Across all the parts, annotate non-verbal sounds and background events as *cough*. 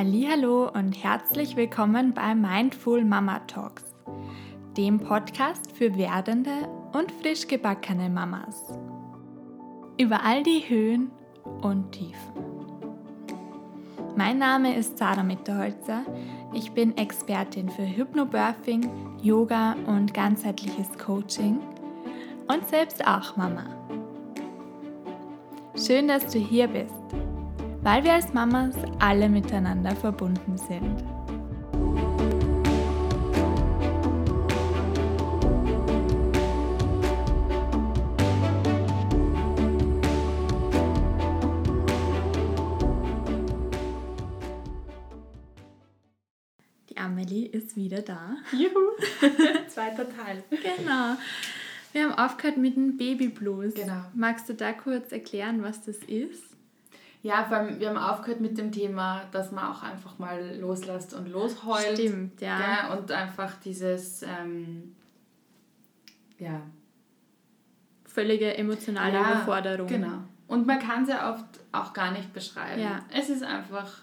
Hallo und herzlich willkommen bei Mindful Mama Talks, dem Podcast für werdende und frisch gebackene Mamas. Über all die Höhen und Tiefen. Mein Name ist Sarah Mitterholzer. Ich bin Expertin für Hypnobirthing, Yoga und ganzheitliches Coaching und selbst auch Mama. Schön, dass du hier bist weil wir als Mamas alle miteinander verbunden sind. Die Amelie ist wieder da. Juhu! *laughs* Zweiter Teil. Genau. Wir haben aufgehört mit dem Baby Blues. Genau. Magst du da kurz erklären, was das ist? Ja, vor allem, wir haben aufgehört mit dem Thema, dass man auch einfach mal loslässt und losheult. Stimmt, ja. ja und einfach dieses, ähm, ja. Völlige emotionale ja, Überforderung. Genau. Und man kann es ja oft auch gar nicht beschreiben. Ja. Es ist einfach,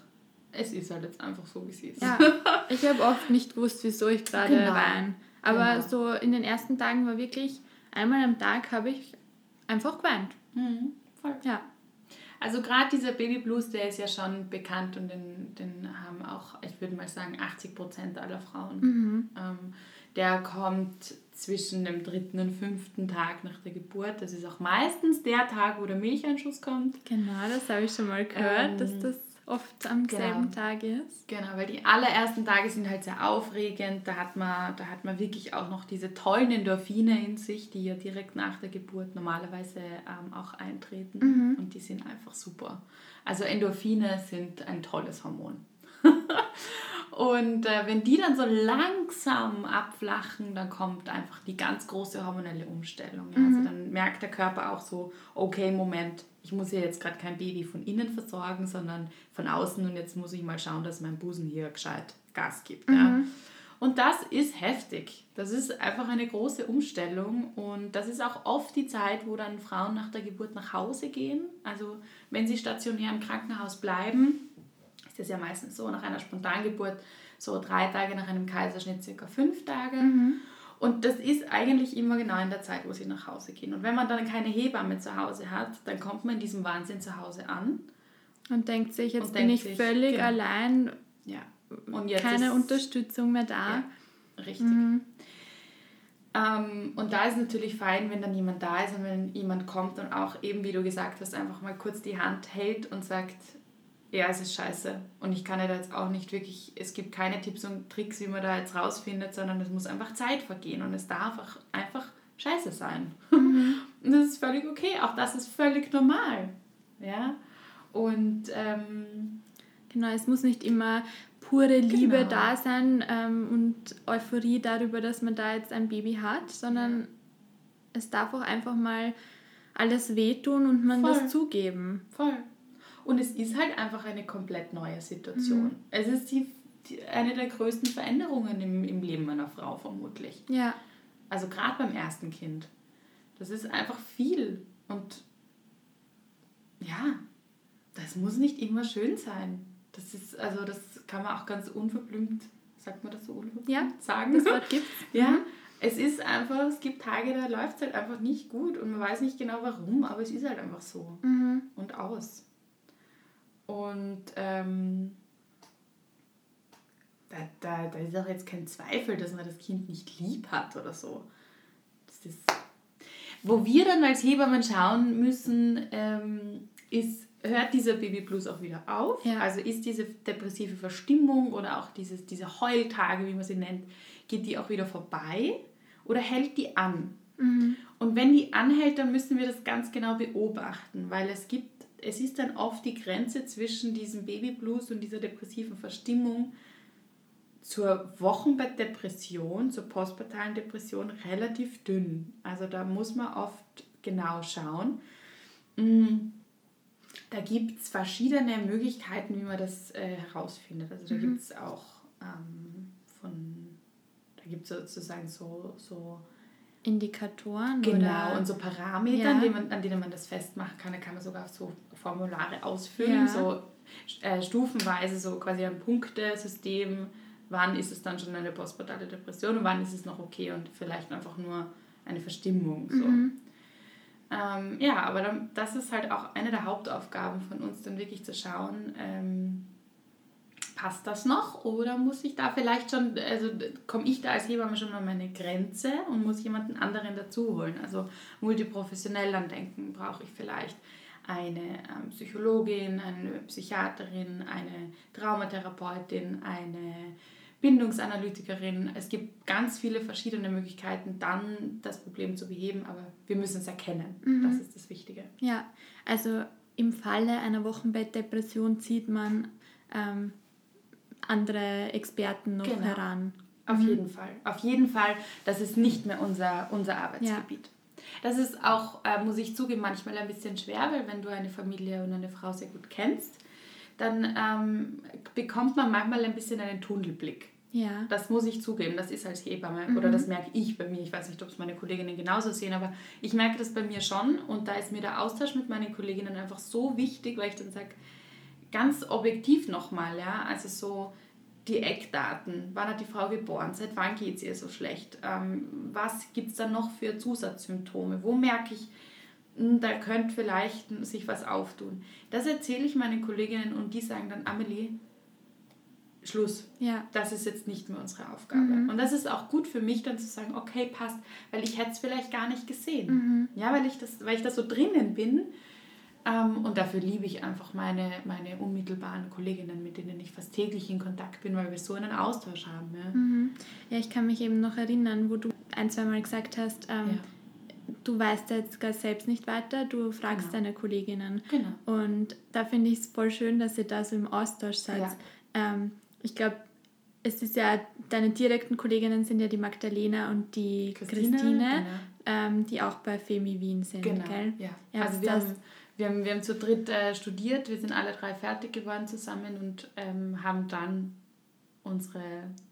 es ist halt jetzt einfach so, wie es ist. Ja. *laughs* Ich habe oft nicht gewusst, wieso ich gerade genau. weine. Aber genau. so in den ersten Tagen war wirklich, einmal am Tag habe ich einfach geweint. Mhm. Voll. Ja. Also gerade dieser Baby Blues, der ist ja schon bekannt und den, den haben auch, ich würde mal sagen, 80 Prozent aller Frauen. Mhm. Ähm, der kommt zwischen dem dritten und fünften Tag nach der Geburt. Das ist auch meistens der Tag, wo der Milcheinschuss kommt. Genau, das habe ich schon mal gehört, ähm, dass das oft am genau. selben Tag ist. Genau, weil die allerersten Tage sind halt sehr aufregend. Da hat, man, da hat man wirklich auch noch diese tollen Endorphine in sich, die ja direkt nach der Geburt normalerweise ähm, auch eintreten. Mhm. Und die sind einfach super. Also Endorphine sind ein tolles Hormon. *laughs* Und äh, wenn die dann so langsam abflachen, dann kommt einfach die ganz große hormonelle Umstellung. Ja? Also mhm. Also dann merkt der Körper auch so, okay, Moment, ich muss ja jetzt gerade kein Baby von innen versorgen, sondern von außen und jetzt muss ich mal schauen, dass mein Busen hier gescheit Gas gibt. Mhm. Ja? Und das ist heftig. Das ist einfach eine große Umstellung und das ist auch oft die Zeit, wo dann Frauen nach der Geburt nach Hause gehen. Also wenn sie stationär im Krankenhaus bleiben, ist das ja meistens so nach einer Spontangeburt, so drei Tage nach einem Kaiserschnitt, circa fünf Tage. Mhm. Und das ist eigentlich immer genau in der Zeit, wo sie nach Hause gehen. Und wenn man dann keine Hebamme zu Hause hat, dann kommt man in diesem Wahnsinn zu Hause an. Und denkt sich, jetzt bin ich sich, völlig genau. allein. Ja. Und jetzt keine Unterstützung mehr da. Ja, richtig. Mhm. Ähm, und da ist natürlich fein, wenn dann jemand da ist und wenn jemand kommt und auch eben, wie du gesagt hast, einfach mal kurz die Hand hält und sagt, ja, es ist scheiße. Und ich kann ja da jetzt auch nicht wirklich, es gibt keine Tipps und Tricks, wie man da jetzt rausfindet, sondern es muss einfach Zeit vergehen und es darf auch einfach scheiße sein. Mhm. *laughs* Und das ist völlig okay, auch das ist völlig normal. Ja, und ähm, genau, es muss nicht immer pure Liebe genau. da sein ähm, und Euphorie darüber, dass man da jetzt ein Baby hat, sondern ja. es darf auch einfach mal alles wehtun und man Voll. das zugeben. Voll. Und es ist halt einfach eine komplett neue Situation. Mhm. Es ist die, die, eine der größten Veränderungen im, im Leben einer Frau vermutlich. Ja. Also gerade beim ersten Kind. Das ist einfach viel. Und ja, das muss nicht immer schön sein. Das ist, also das kann man auch ganz unverblümt, sagt man das so unverblümt, ja, sagen. Das Wort gibt's. *laughs* ja. Mhm. Es ist einfach, es gibt Tage, da läuft es halt einfach nicht gut und man weiß nicht genau warum, aber es ist halt einfach so. Mhm. Und aus. Und ähm, da, da, da ist auch jetzt kein Zweifel, dass man das Kind nicht lieb hat oder so. Das ist, wo wir dann als Hebammen schauen müssen, ähm, ist, hört dieser Baby Blues auch wieder auf? Ja. Also ist diese depressive Verstimmung oder auch dieses, diese Heultage, wie man sie nennt, geht die auch wieder vorbei oder hält die an? Mhm. Und wenn die anhält, dann müssen wir das ganz genau beobachten, weil es gibt es ist dann oft die Grenze zwischen diesem Babyblues und dieser depressiven Verstimmung zur Wochenbettdepression, zur postpartalen Depression relativ dünn. Also da muss man oft genau schauen. Mm, da gibt es verschiedene Möglichkeiten, wie man das äh, herausfindet. Also da mhm. gibt es auch ähm, von, da gibt es sozusagen so, so Indikatoren. Genau, oder? und so Parameter, ja. an, denen man, an denen man das festmachen kann. Da kann man sogar so Formulare ausfüllen. Ja. So, äh, stufenweise so quasi ein Punktesystem, wann ist es dann schon eine postpartale Depression und wann ist es noch okay und vielleicht einfach nur eine Verstimmung. So. Mhm. Ähm, ja, aber dann, das ist halt auch eine der Hauptaufgaben von uns, dann wirklich zu schauen, ähm, passt das noch oder muss ich da vielleicht schon, also komme ich da als Hebamme schon an meine Grenze und muss jemanden anderen dazu holen? Also multiprofessionell dann denken, brauche ich vielleicht eine ähm, Psychologin, eine Psychiaterin, eine Traumatherapeutin, eine Bindungsanalytikerin. Es gibt ganz viele verschiedene Möglichkeiten, dann das Problem zu beheben, aber wir müssen es erkennen. Mhm. Das ist das Wichtige. Ja, also im Falle einer Wochenbettdepression zieht man ähm, andere Experten noch genau. heran. Auf mhm. jeden Fall. Auf jeden Fall, das ist nicht mehr unser, unser Arbeitsgebiet. Ja. Das ist auch, äh, muss ich zugeben, manchmal ein bisschen schwer, weil wenn du eine Familie und eine Frau sehr gut kennst, dann ähm, bekommt man manchmal ein bisschen einen Tunnelblick. Ja. Das muss ich zugeben, das ist als Hebamme mhm. oder das merke ich bei mir. Ich weiß nicht, ob es meine Kolleginnen genauso sehen, aber ich merke das bei mir schon und da ist mir der Austausch mit meinen Kolleginnen einfach so wichtig, weil ich dann sage, ganz objektiv nochmal, ja, also so die Eckdaten, wann hat die Frau geboren, seit wann geht es ihr so schlecht, ähm, was gibt es da noch für Zusatzsymptome, wo merke ich, hm, da könnte vielleicht sich was auftun. Das erzähle ich meinen Kolleginnen und die sagen dann, Amelie, Schluss. Ja. Das ist jetzt nicht mehr unsere Aufgabe. Mhm. Und das ist auch gut für mich dann zu sagen, okay, passt, weil ich hätte es vielleicht gar nicht gesehen. Mhm. Ja, weil ich, das, weil ich da so drinnen bin. Ähm, und dafür liebe ich einfach meine, meine unmittelbaren Kolleginnen, mit denen ich fast täglich in Kontakt bin, weil wir so einen Austausch haben. Ja, mhm. ja ich kann mich eben noch erinnern, wo du ein, zwei Mal gesagt hast, ähm, ja du weißt jetzt gar selbst nicht weiter, du fragst genau. deine Kolleginnen. Genau. Und da finde ich es voll schön, dass ihr da so im Austausch seid. Ja. Ähm, ich glaube, es ist ja, deine direkten Kolleginnen sind ja die Magdalena und die Christine, Christine genau. ähm, die auch bei FEMI Wien sind, genau. gell? Ja. ja also wir haben, wir, haben, wir haben zu dritt äh, studiert, wir sind alle drei fertig geworden zusammen und ähm, haben dann unsere,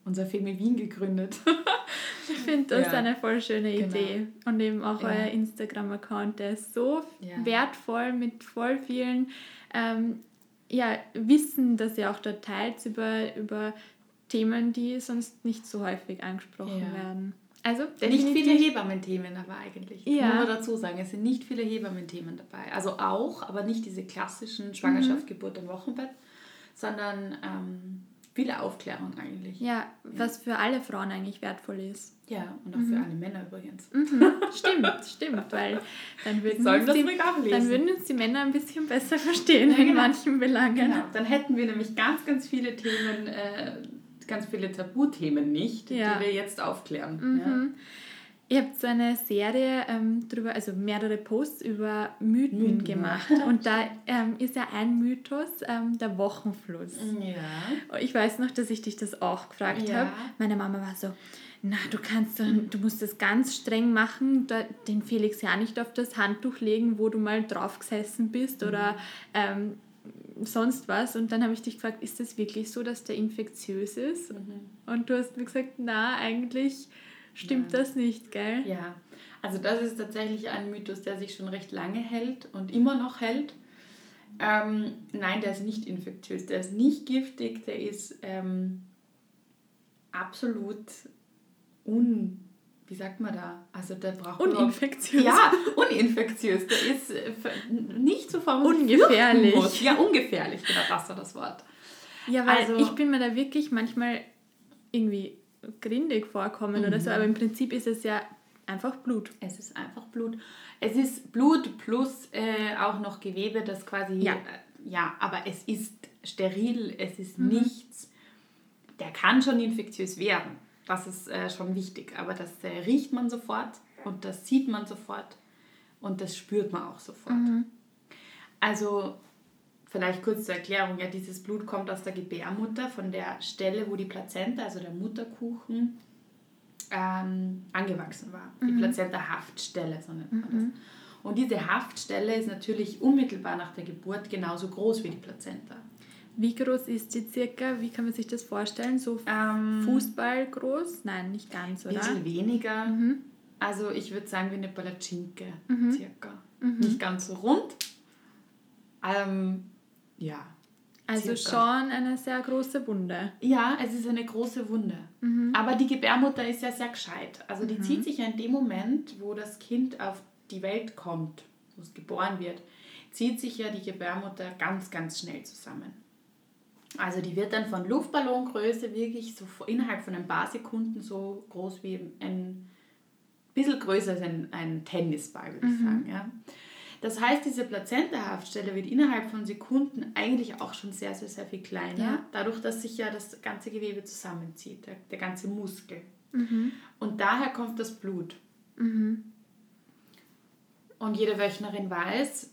unser FEMI Wien gegründet. *laughs* ich finde das ja. eine voll schöne genau. Idee. Und eben auch ja. euer Instagram-Account, der ist so ja. wertvoll mit voll vielen ähm, ja, Wissen, das ihr auch dort teilt über, über Themen, die sonst nicht so häufig angesprochen werden. Also nicht viele Hebammen-Themen aber eigentlich. Ja. Man dazu sagen, es sind nicht viele Hebammen-Themen dabei. Also auch, aber nicht diese klassischen Schwangerschaft, mhm. Geburt im Wochenbett, sondern ähm, viele Aufklärung eigentlich. Ja, ja, was für alle Frauen eigentlich wertvoll ist. Ja, und auch mhm. für alle Männer übrigens. Mhm. *laughs* Stimmt, stimmt, weil dann würden, uns die, dann würden uns die Männer ein bisschen besser verstehen ja, genau. in manchen Belangen. Genau, dann hätten wir nämlich ganz, ganz viele Themen, äh, ganz viele Tabuthemen nicht, ja. die wir jetzt aufklären. Mhm. Ja. Ihr habt so eine Serie ähm, drüber, also mehrere Posts über Mythen, Mythen. gemacht. Und da ähm, ist ja ein Mythos ähm, der Wochenfluss. Ja. Ich weiß noch, dass ich dich das auch gefragt ja. habe. Meine Mama war so, na, du kannst du musst das ganz streng machen, den Felix ja nicht auf das Handtuch legen, wo du mal drauf gesessen bist mhm. oder ähm, sonst was. Und dann habe ich dich gefragt, ist das wirklich so, dass der infektiös ist? Mhm. Und du hast mir gesagt, na, eigentlich stimmt ja. das nicht, gell? Ja, also das ist tatsächlich ein Mythos, der sich schon recht lange hält und immer noch hält. Ähm, nein, der ist nicht infektiös, der ist nicht giftig, der ist ähm, absolut un wie sagt man da? Also der braucht uninfektiös. Ja, uninfektiös. Der ist äh, nicht so ungefährlich. Ja, ungefährlich, genau das war das Wort. Ja, weil also, ich bin mir da wirklich manchmal irgendwie grindig vorkommen mhm. oder so, aber im Prinzip ist es ja einfach Blut. Es ist einfach Blut. Es ist Blut plus äh, auch noch Gewebe, das quasi. Ja. Äh, ja, aber es ist steril, es ist mhm. nichts. Der kann schon infektiös werden. Das ist äh, schon wichtig. Aber das äh, riecht man sofort und das sieht man sofort und das spürt man auch sofort. Mhm. Also Vielleicht kurz zur Erklärung, ja, dieses Blut kommt aus der Gebärmutter, von der Stelle, wo die Plazenta, also der Mutterkuchen, ähm, angewachsen war. Mhm. Die Plazenta-Haftstelle, so nennt man mhm. das. Und diese Haftstelle ist natürlich unmittelbar nach der Geburt genauso groß wie die Plazenta. Wie groß ist sie circa? Wie kann man sich das vorstellen? So ähm, Fußball groß? Nein, nicht ganz, oder? Ein bisschen weniger. Mhm. Also ich würde sagen wie eine Palatschinke mhm. circa. Mhm. Nicht ganz so rund. Ähm, ja. Also circa. schon eine sehr große Wunde. Ja, es ist eine große Wunde. Aber die Gebärmutter ist ja sehr gescheit. Also die zieht sich ja in dem Moment, wo das Kind auf die Welt kommt, wo es geboren wird, zieht sich ja die Gebärmutter ganz, ganz schnell zusammen. Also die wird dann von Luftballongröße wirklich so innerhalb von ein paar Sekunden so groß wie ein bisschen größer als ein, ein Tennisball, würde ich sagen. Ja. Das heißt, diese Plazenta-Haftstelle wird innerhalb von Sekunden eigentlich auch schon sehr, sehr, sehr viel kleiner, Ja. dadurch, dass sich ja das ganze Gewebe zusammenzieht, der, der ganze Muskel. Mhm. Und daher kommt das Blut. Und jede Wöchnerin weiß,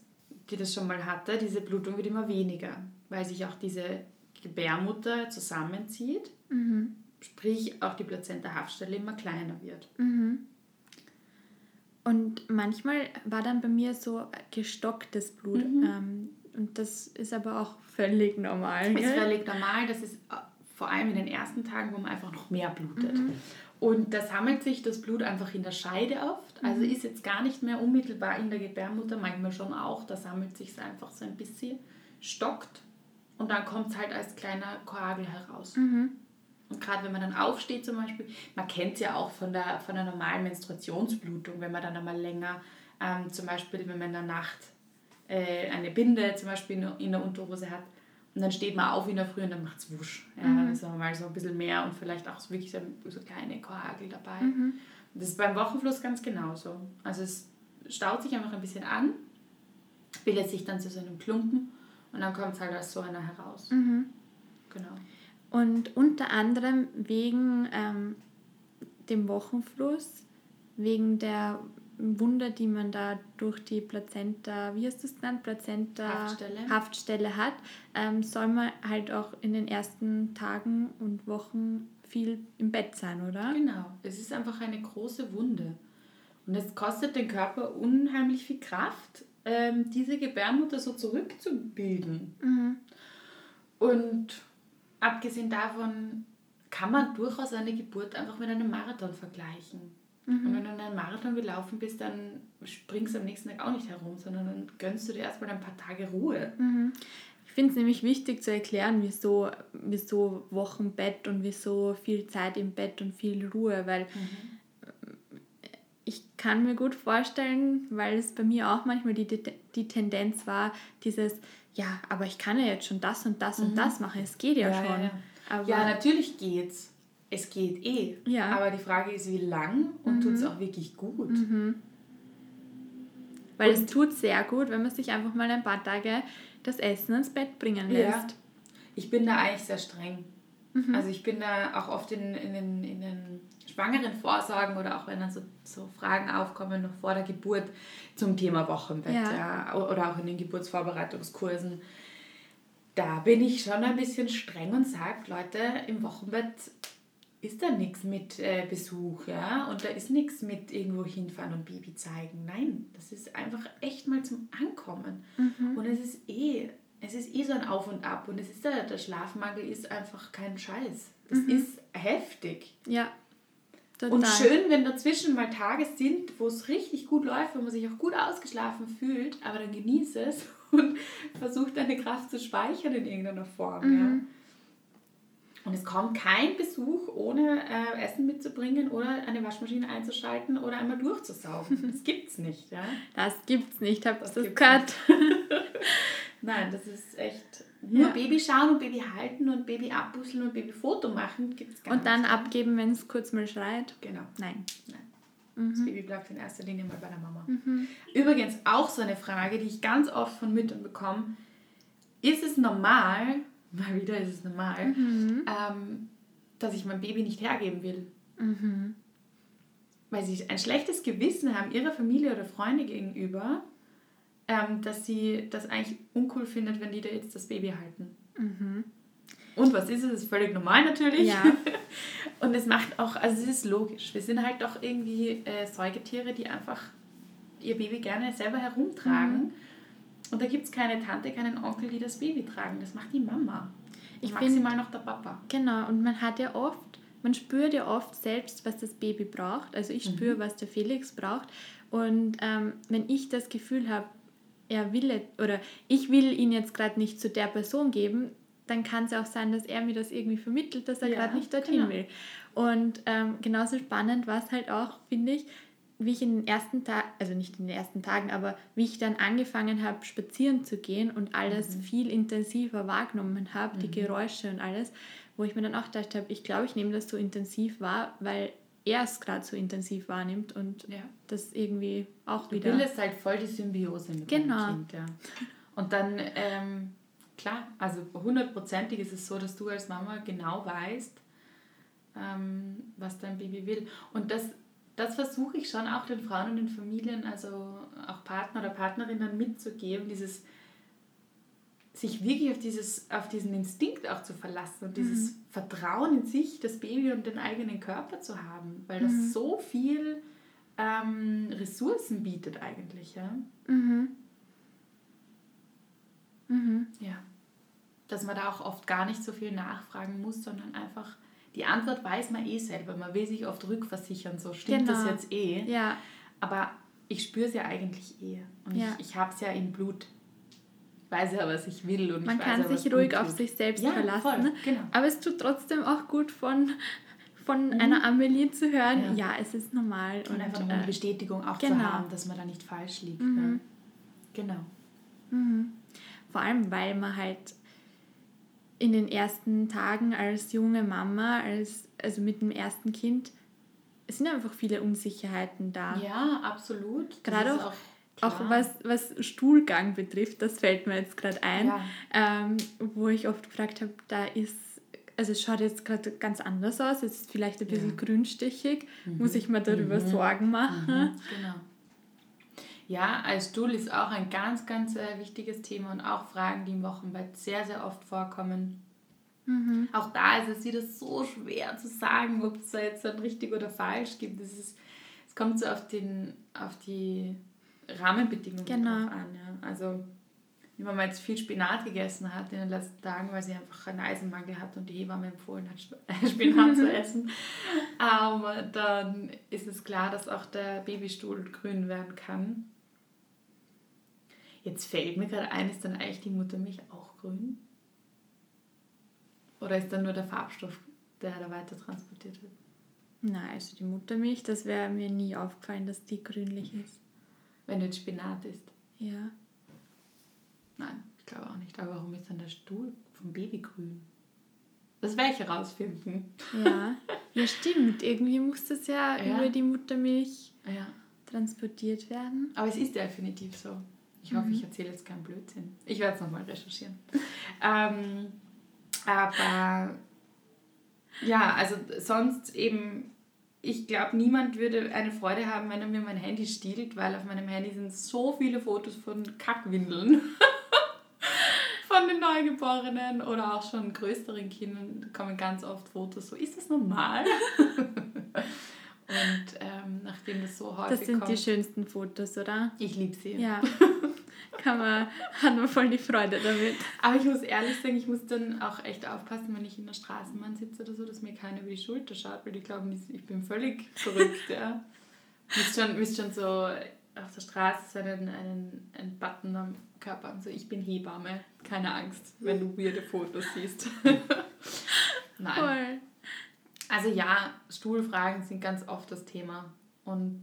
die das schon mal hatte, diese Blutung wird immer weniger, weil sich auch diese Gebärmutter zusammenzieht, Mhm. sprich auch die Plazenta-Haftstelle immer kleiner wird. Und manchmal war dann bei mir so gestocktes Blut. Mhm. Ähm, und das ist aber auch völlig normal. Ist gell? völlig normal, das ist äh, vor allem in den ersten Tagen, wo man einfach noch mehr blutet. Mhm. Und da sammelt sich das Blut einfach in der Scheide oft. Also Mhm. ist jetzt gar nicht mehr unmittelbar in der Gebärmutter, manchmal schon auch. Da sammelt sich es einfach so ein bisschen, stockt und dann kommt es halt als kleiner Koagel heraus. Mhm. Und gerade wenn man dann aufsteht zum Beispiel, man kennt es ja auch von der, von der normalen Menstruationsblutung, wenn man dann einmal länger, ähm, zum Beispiel wenn man in der Nacht äh, eine Binde zum Beispiel in, der- in der Unterhose hat und dann steht man auf in der Früh und dann macht es wusch. Ja, Mhm. Dann ist mal so ein bisschen mehr und vielleicht auch so wirklich so, so kleine Koagel dabei. Mhm. Das ist beim Wochenfluss ganz genauso. Also es staut sich einfach ein bisschen an, bildet sich dann zu so einem Klumpen und dann kommt es halt als so einer heraus. Mhm. Genau. Und unter anderem wegen ähm, dem Wochenfluss, wegen der Wunde, die man da durch die Plazenta, wie hast du es genannt, Plazenta Haftstelle. Haftstelle hat, ähm, soll man halt auch in den ersten Tagen und Wochen viel im Bett sein, oder? Genau, es ist einfach eine große Wunde. Und es kostet den Körper unheimlich viel Kraft, ähm, diese Gebärmutter so zurückzubilden. Mhm. Und abgesehen davon kann man durchaus eine Geburt einfach mit einem Marathon vergleichen. Und wenn du einen Marathon gelaufen bist, dann springst du am nächsten Tag auch nicht herum, sondern dann gönnst du dir erstmal ein paar Tage Ruhe. Mhm. Ich finde es nämlich wichtig zu erklären, wieso, wieso Wochenbett und wieso viel Zeit im Bett und viel Ruhe, weil ich kann mir gut vorstellen, weil es bei mir auch manchmal die, die, Tendenz war, dieses, ja, aber ich kann ja jetzt schon das und das und das machen, es geht ja, Ja, ja, schon. ja. Aber Ja, natürlich geht's. Es geht eh. Ja. Aber die Frage ist, wie lang und tut es auch wirklich gut. weil es und- tut sehr gut, wenn man sich einfach mal ein paar Tage das Essen ins Bett bringen Ja. lässt. Ich bin da eigentlich sehr streng. Mhm. Also ich bin da auch oft in, in, den, in den schwangeren Vorsorgen oder auch wenn dann so, so Fragen aufkommen noch vor der Geburt zum Thema Wochenbett Ja. ja. oder auch in den Geburtsvorbereitungskursen. Da bin ich schon ein bisschen streng und sage, Leute, im Wochenbett ist da nichts mit äh, Besuch, ja, und da ist nichts mit irgendwo hinfahren und Baby zeigen. Nein, das ist einfach echt mal zum Ankommen. Und es ist eh, es ist eh so ein Auf und Ab und es ist der, der Schlafmangel ist einfach kein Scheiß. Das ist heftig. Ja, total. Und schön, wenn dazwischen mal Tage sind, wo es richtig gut läuft, wo man sich auch gut ausgeschlafen fühlt, aber dann genieße es *laughs* und versucht deine Kraft zu speichern in irgendeiner Form. Ja. Und es kommt kein Besuch, ohne äh, Essen mitzubringen oder eine Waschmaschine einzuschalten oder einmal durchzusaugen. *laughs* Das gibt's nicht. Ja? Das gibt's nicht, ihr Das das gehört? *laughs* Nein, das ist echt. Nur Ja. Baby schauen und Baby halten und Baby abbusseln und Babyfoto machen gibt es gar Und dann nicht. abgeben, wenn es kurz mal schreit? Genau. Nein. Nein. Das Baby bleibt in erster Linie mal bei der Mama. Übrigens auch so eine Frage, die ich ganz oft von Müttern bekomme. Ist es normal, *laughs* mal wieder ist es normal, ähm, dass ich mein Baby nicht hergeben will? Weil sie ein schlechtes Gewissen haben ihrer Familie oder Freunde gegenüber, ähm, dass sie das eigentlich uncool findet, wenn die da jetzt das Baby halten. Und was ist es? Das ist völlig normal natürlich. Ja. *laughs* Und es macht auch, also es ist logisch. Wir sind halt doch irgendwie äh, Säugetiere, die einfach ihr Baby gerne selber herumtragen. Und da gibt es keine Tante, keinen Onkel, die das Baby tragen. Das macht die Mama. Ich Maximal noch der Papa. Genau, und man hat ja oft, man spürt ja oft selbst, was das Baby braucht. Also ich spüre, was der Felix braucht. Und ähm, wenn ich das Gefühl habe, er will oder ich will ihn jetzt gerade nicht zu der Person geben, dann kann es auch sein, dass er mir das irgendwie vermittelt, dass er ja, gerade nicht dorthin genau. will. Und ähm, genauso spannend war es halt auch, finde ich, wie ich in den ersten Tagen, also nicht in den ersten Tagen, aber wie ich dann angefangen habe, spazieren zu gehen und alles mhm. viel intensiver wahrgenommen habe, mhm. die Geräusche und alles, wo ich mir dann auch gedacht habe, ich glaube, ich nehme das so intensiv wahr, weil er es gerade so intensiv wahrnimmt und ja. das irgendwie auch du wieder. Du bildest halt voll die Symbiose mit genau. deinem Kind, ja. Und dann, ähm, klar, also hundertprozentig ist es so, dass du als Mama genau weißt, ähm, was dein Baby will. Und das, das versuche ich schon auch den Frauen und den Familien, also auch Partner oder Partnerinnen mitzugeben, dieses sich wirklich auf, dieses, auf diesen Instinkt auch zu verlassen und dieses mhm. Vertrauen in sich, das Baby und den eigenen Körper zu haben, weil das mhm. so viel ähm, Ressourcen bietet eigentlich. Ja? Mhm. Mhm. ja. Dass man da auch oft gar nicht so viel nachfragen muss, sondern einfach die Antwort weiß man eh selber. Man will sich oft rückversichern, so stimmt genau. das jetzt eh. Ja. Aber ich spüre es ja eigentlich eh. Und ja. ich, ich habe es ja im Blut weiß ja, was ich will. Und Man ich kann sich ruhig auf sich selbst ja, verlassen. Voll, ne? genau. Aber es tut trotzdem auch gut von, von mhm. einer Amelie zu hören, ja. ja. es ist normal. Und, und einfach eine äh, Bestätigung auch genau. zu haben, dass man da nicht falsch liegt. Mhm. Genau. Mhm. Vor allem, weil man halt in den ersten Tagen als junge Mama, als, also mit dem ersten Kind, es sind einfach viele Unsicherheiten da. Ja, absolut. Gerade auch, auch auch was, was Stuhlgang betrifft, das fällt mir jetzt gerade ein, ja. ähm, wo ich oft gefragt habe, da ist, also es schaut jetzt gerade ganz anders aus, es ist vielleicht ein bisschen ja. grünstichig, mhm. muss ich mir darüber mhm. Sorgen machen. Mhm. Genau. Ja, als Stuhl ist auch ein ganz, ganz äh, wichtiges Thema und auch Fragen, die im Wochenbett sehr, sehr oft vorkommen. Mhm. Auch da ist es wieder so schwer zu sagen, ob es da jetzt dann richtig oder falsch gibt. Es, ist, es kommt so auf, den, auf die Rahmenbedingungen genau. drauf an. Ja. Also wenn man jetzt viel Spinat gegessen hat in den letzten Tagen, weil sie einfach einen Eisenmangel hat und die Hebamme empfohlen hat, *laughs* Spinat zu *laughs* essen, ähm, dann ist es klar, dass auch der Babystuhl grün werden kann. Jetzt fällt mir gerade ein, ist dann eigentlich die Muttermilch auch grün? Oder ist dann nur der Farbstoff, der da weiter transportiert wird? Nein, also die Muttermilch, das wäre mir nie aufgefallen, dass die grünlich ist. Wenn du jetzt Spinat isst. Ja. Nein, ich glaube auch nicht. Aber warum ist dann der Stuhl vom Baby grün? Das werde ich herausfinden. Ja, *laughs* ja stimmt. Irgendwie muss das ja, ja. über die Muttermilch ja. transportiert werden. Aber es ist definitiv so. Ich hoffe, mhm. ich erzähle jetzt keinen Blödsinn. Ich werde es nochmal recherchieren. ähm, aber ja, also sonst eben ich glaube, niemand würde eine Freude haben, wenn er mir mein Handy stiehlt, weil auf meinem Handy sind so viele Fotos von Kackwindeln. *laughs* von den Neugeborenen oder auch schon größeren Kindern kommen ganz oft Fotos. So, ist das normal? *laughs* Und ähm, nachdem das so häufig Das sind kommt, die schönsten Fotos, oder? Ich liebe sie. Ja. *laughs* kann man, hat man voll die Freude damit. Aber ich muss ehrlich sagen, ich muss dann auch echt aufpassen, wenn ich in der Straßenbahn sitze oder so, dass mir keiner über die Schulter schaut, weil die glauben, ich bin völlig verrückt. ja. Müsst schon, müsst schon so auf der Straße einen, einen, einen Button am Körper haben, so ich bin Hebamme, keine Angst, wenn du weirde Fotos siehst. *laughs* Nein. Voll. Also ja, Stuhlfragen sind ganz oft das Thema und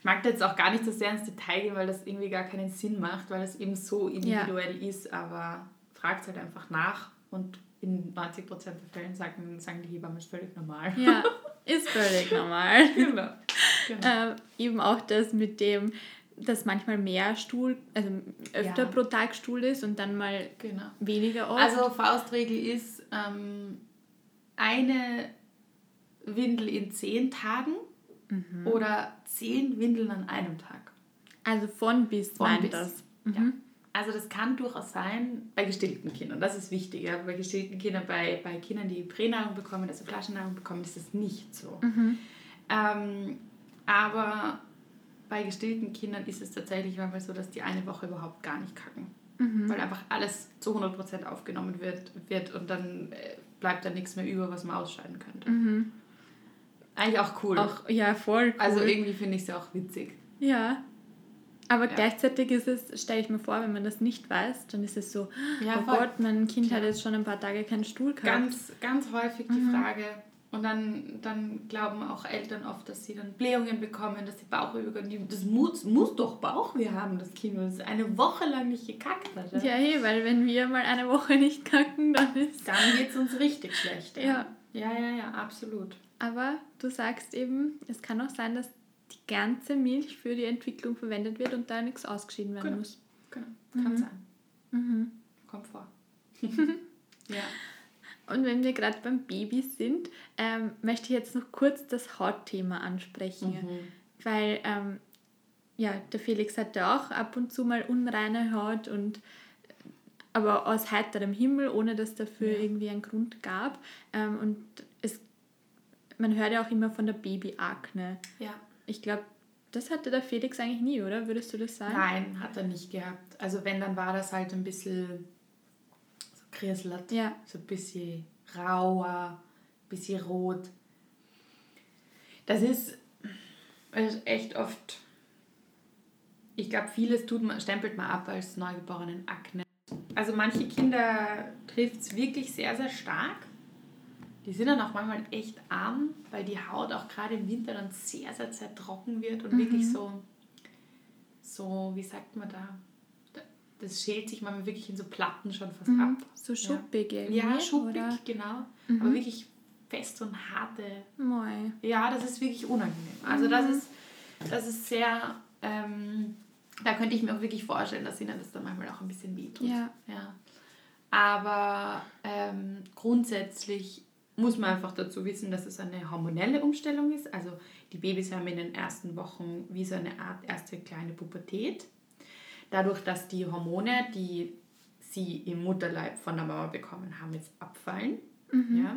ich mag da jetzt auch gar nicht so sehr ins Detail gehen, weil das irgendwie gar keinen Sinn macht, weil es eben so individuell ja. ist, aber fragt halt einfach nach und in 90% der Fällen sagen, sagen die Hebammen, ist völlig normal. Ja, *laughs* ist völlig normal. genau. genau. Ähm, eben auch das mit dem, dass manchmal mehr Stuhl, also öfter ja. pro Tag Stuhl ist und dann mal genau. weniger oft. Also Faustregel ist ähm, eine Windel in zehn Tagen mhm. oder zehn Windeln an einem Tag. Also von bis von bis. das. Mhm. Ja. Also das kann durchaus sein bei gestillten Kindern. Das ist wichtig. Ja? Bei gestillten Kindern, bei, bei Kindern, die Pränahrung bekommen, also Flaschennahrung bekommen, ist das nicht so. Mhm. Ähm, aber bei gestillten Kindern ist es tatsächlich manchmal so, dass die eine Woche überhaupt gar nicht kacken. Mhm. Weil einfach alles zu 100% aufgenommen wird, wird und dann äh, bleibt da nichts mehr über, was man ausscheiden könnte. Mhm. Eigentlich auch cool. Auch, ja, voll also cool. Also irgendwie finde ich es ja auch witzig. Ja. Aber ja. gleichzeitig ist es, stelle ich mir vor, wenn man das nicht weiß, dann ist es so, ja, oh voll. Gott, mein Kind Klar. hat jetzt schon ein paar Tage keinen Stuhl gehabt. Ganz, ganz häufig die mhm. Frage. Und dann, dann glauben auch Eltern oft, dass sie dann Blähungen bekommen, dass sie Bauchweh bekommen. Das muss, muss doch Bauchweh haben, das Kind, das eine Woche lang nicht gekackt hat. Ja, hey, weil wenn wir mal eine Woche nicht kacken, dann ist... Dann geht es uns richtig schlecht. Ja. ja. Ja, ja, ja, absolut. Aber du sagst eben, es kann auch sein, dass die ganze Milch für die Entwicklung verwendet wird und da nichts ausgeschieden werden genau. muss. Genau, kann mhm. sein. Mhm. Kommt vor. *laughs* ja. Und wenn wir gerade beim Baby sind, ähm, möchte ich jetzt noch kurz das Hautthema ansprechen. Mhm. Weil ähm, ja, der Felix hatte auch ab und zu mal unreine Haut und aber aus heiterem Himmel, ohne dass dafür ja. irgendwie einen Grund gab. Ähm, und man hört ja auch immer von der Babyakne. Ja. Ich glaube, das hatte der Felix eigentlich nie, oder? Würdest du das sagen? Nein, hat er nicht gehabt. Also wenn, dann war das halt ein bisschen so krislert. Ja. So ein bisschen rauer, ein bisschen rot. Das ist, das ist echt oft, ich glaube, vieles tut man, stempelt man ab als neugeborenen Akne. Also manche Kinder trifft es wirklich sehr, sehr stark die sind dann auch manchmal echt arm, weil die Haut auch gerade im Winter dann sehr, sehr, sehr trocken wird und mhm. wirklich so, so, wie sagt man da? Das schält sich manchmal wirklich in so Platten schon fast mhm. ab. So schuppig ja. irgendwie. Ja, schuppig, oder? genau. Mhm. Aber wirklich fest und harte. Moi. Ja, das ist wirklich unangenehm. Also das mhm. ist, das ist sehr, ähm, da könnte ich mir auch wirklich vorstellen, dass ihnen das dann manchmal auch ein bisschen wehtut. Ja. ja. Aber ähm, grundsätzlich muss man einfach dazu wissen, dass es eine hormonelle Umstellung ist. Also die Babys haben in den ersten Wochen wie so eine Art erste kleine Pubertät. Dadurch, dass die Hormone, die sie im Mutterleib von der Mama bekommen haben, jetzt abfallen. Mhm. Ja,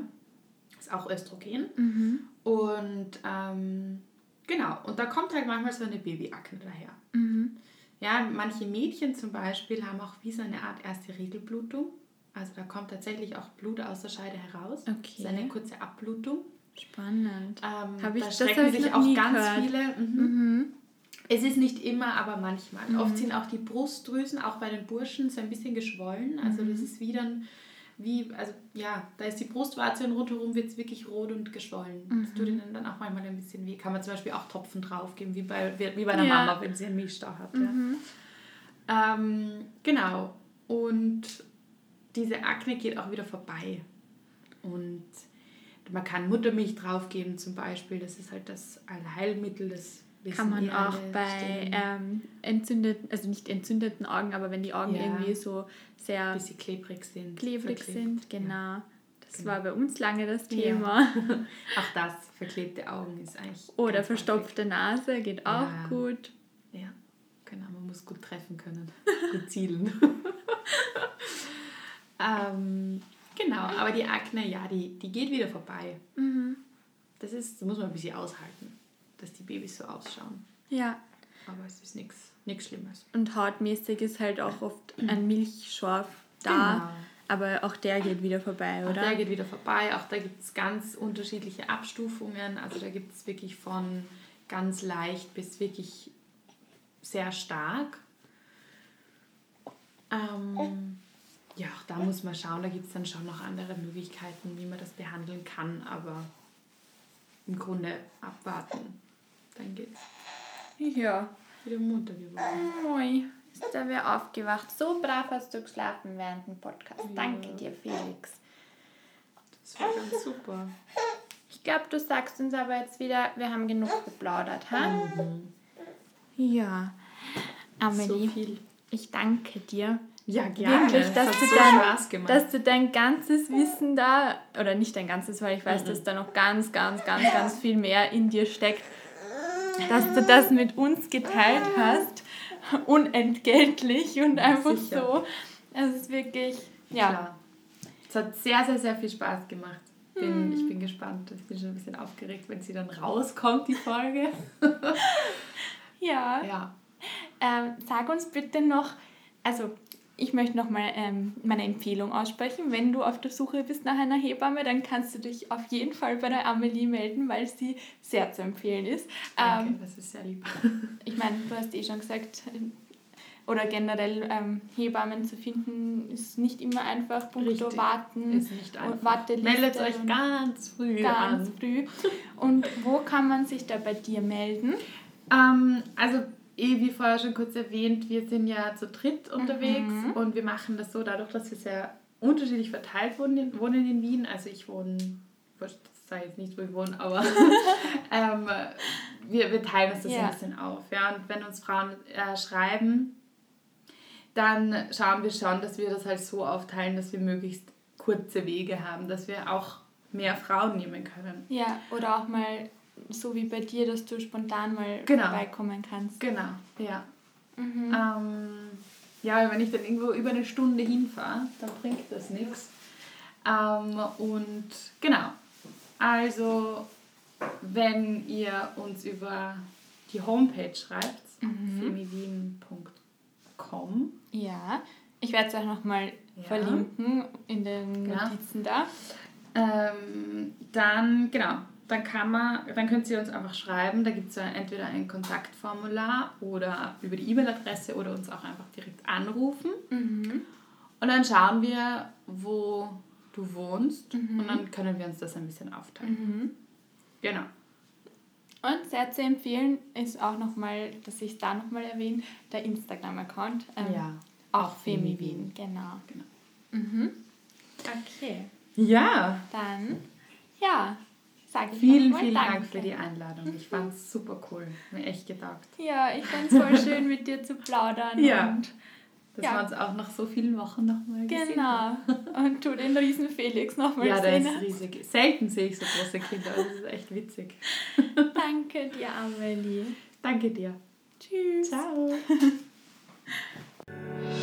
ist auch Östrogen. Mhm. Und ähm, genau, und da kommt halt manchmal so eine Babyakne daher. Mhm. Ja, manche Mädchen zum Beispiel haben auch wie so eine Art erste Regelblutung. Also da kommt tatsächlich auch Blut aus der Scheide heraus. Okay. Das ist eine kurze Abblutung. Spannend. Ähm, Habe ich da schrecken sich auch ganz gehört. viele. Mhm. Mhm. Es ist nicht immer, aber manchmal. Mhm. Oft sind auch die Brustdrüsen, auch bei den Burschen, so ein bisschen geschwollen. Also das mhm. ist wie dann, wie, also ja, da ist die Brustwarze und rundherum wird es wirklich rot und geschwollen. Das tut mhm. ihnen dann auch manchmal ein bisschen weh. Kann man zum Beispiel auch Tropfen draufgeben, wie bei, wie bei der ja. Mama, wenn sie einen Milchstau hat. Ja. Mhm. Ähm, genau. Und diese Akne geht auch wieder vorbei. Und man kann Muttermilch draufgeben zum Beispiel. Das ist halt das Allheilmittel. Das kann man auch bei ähm, entzündeten, also nicht entzündeten Augen, aber wenn die Augen ja. irgendwie so sehr bisschen klebrig sind. Klebrig verklebt. sind, genau. Ja. Das genau. war bei uns lange das Thema. Ja. *laughs* auch das, verklebte Augen ist eigentlich. Oder verstopfte häufig. Nase geht auch gut. Ja, genau, man muss gut treffen können, *laughs* gut zielen. *laughs* Ähm, genau, aber die Akne, ja, die, die geht wieder vorbei. Mhm. Das, ist, das muss man ein bisschen aushalten, dass die Babys so ausschauen. Ja. Aber es ist nichts Schlimmes. Und hautmäßig ist halt auch oft ein *clears throat* Milchschorf da. Genau. Aber auch der geht wieder vorbei, oder? Auch der geht wieder vorbei. Auch da gibt es ganz unterschiedliche Abstufungen. Also da gibt es wirklich von ganz leicht bis wirklich sehr stark. Ähm, ja, auch da muss man schauen, da gibt es dann schon noch andere Möglichkeiten, wie man das behandeln kann, aber im Grunde abwarten. Dann geht's. Ja. Wieder munter geworden. Moi. Ist da wer aufgewacht? So brav hast du geschlafen während dem Podcast. Ja. Danke dir, Felix. Das war ganz super. Ich glaube, du sagst uns aber jetzt wieder, wir haben genug geplaudert, ha? Mhm. Ja. Amelie, so ich danke dir ja, gerne. Wirklich, dass, das du so dein, Spaß gemacht. dass du dein ganzes Wissen da, oder nicht dein ganzes, weil ich weiß, mhm. dass da noch ganz, ganz, ganz, ganz viel mehr in dir steckt, dass du das mit uns geteilt hast, unentgeltlich und einfach Sicher. so. Es ist wirklich, ja. Klar. Es hat sehr, sehr, sehr viel Spaß gemacht. Bin, mhm. Ich bin gespannt. Ich bin schon ein bisschen aufgeregt, wenn sie dann rauskommt, die Folge. *laughs* ja. ja. Ähm, sag uns bitte noch, also ich möchte nochmal ähm, meine Empfehlung aussprechen. Wenn du auf der Suche bist nach einer Hebamme, dann kannst du dich auf jeden Fall bei der Amelie melden, weil sie sehr zu empfehlen ist. Danke, ähm, das ist sehr lieb. *laughs* ich meine, du hast eh schon gesagt, oder generell ähm, Hebammen zu finden, ist nicht immer einfach. Punkto. Warten, ist nicht einfach. Warteliste. Meldet euch ganz früh ganz an. früh. Und wo kann man sich da bei dir melden? Ähm, also eh wie vorher schon kurz erwähnt, wir sind ja zu dritt unterwegs mhm. und wir machen das so, dadurch, dass wir sehr unterschiedlich verteilt wohnen, wohnen in Wien. Also ich wohne, ich sage jetzt nicht, wo ich wohne, aber *laughs* ähm, wir, wir teilen uns das ja. ein bisschen auf. Ja? Und wenn uns Frauen äh, schreiben, dann schauen wir schon, dass wir das halt so aufteilen, dass wir möglichst kurze Wege haben, dass wir auch mehr Frauen nehmen können. Ja, oder auch mal so wie bei dir, dass du spontan mal genau. vorbeikommen kannst. Genau, ja. Mhm. Ähm, ja, wenn ich dann irgendwo über eine Stunde hinfahre, dann bringt das nichts. Ähm, und genau, also wenn ihr uns über die Homepage schreibt, mhm. femiwien.com, ja, ich werde es auch nochmal ja. verlinken in den genau. Notizen da. Ähm, dann, genau, dann kann man, dann könnt ihr uns einfach schreiben. Da gibt es ja entweder ein Kontaktformular oder über die E-Mail-Adresse oder uns auch einfach direkt anrufen. Mhm. Und dann schauen wir, wo du wohnst mhm. und dann können wir uns das ein bisschen aufteilen. Mhm. Genau. Und sehr zu empfehlen ist auch nochmal, dass ich da nochmal erwähne, der Instagram-Account. Ähm, ja. Auch Femi Wien, genau. genau. Mhm. Okay. Ja. Dann, ja, sage ich Vielen, vielen Danke. Dank für die Einladung. Ich fand es super cool. Mir echt gedacht. Ja, ich fand es voll *laughs* schön, mit dir zu plaudern. Ja. Und dass ja. wir uns auch nach so vielen Wochen nochmal gesehen Genau. Und du den riesen Felix nochmal ja, sehen. Ja, der ist riesig. Selten sehe ich so große Kinder. Das ist echt witzig. *laughs* Danke dir, Amelie. Danke dir. Tschüss. Ciao. *laughs*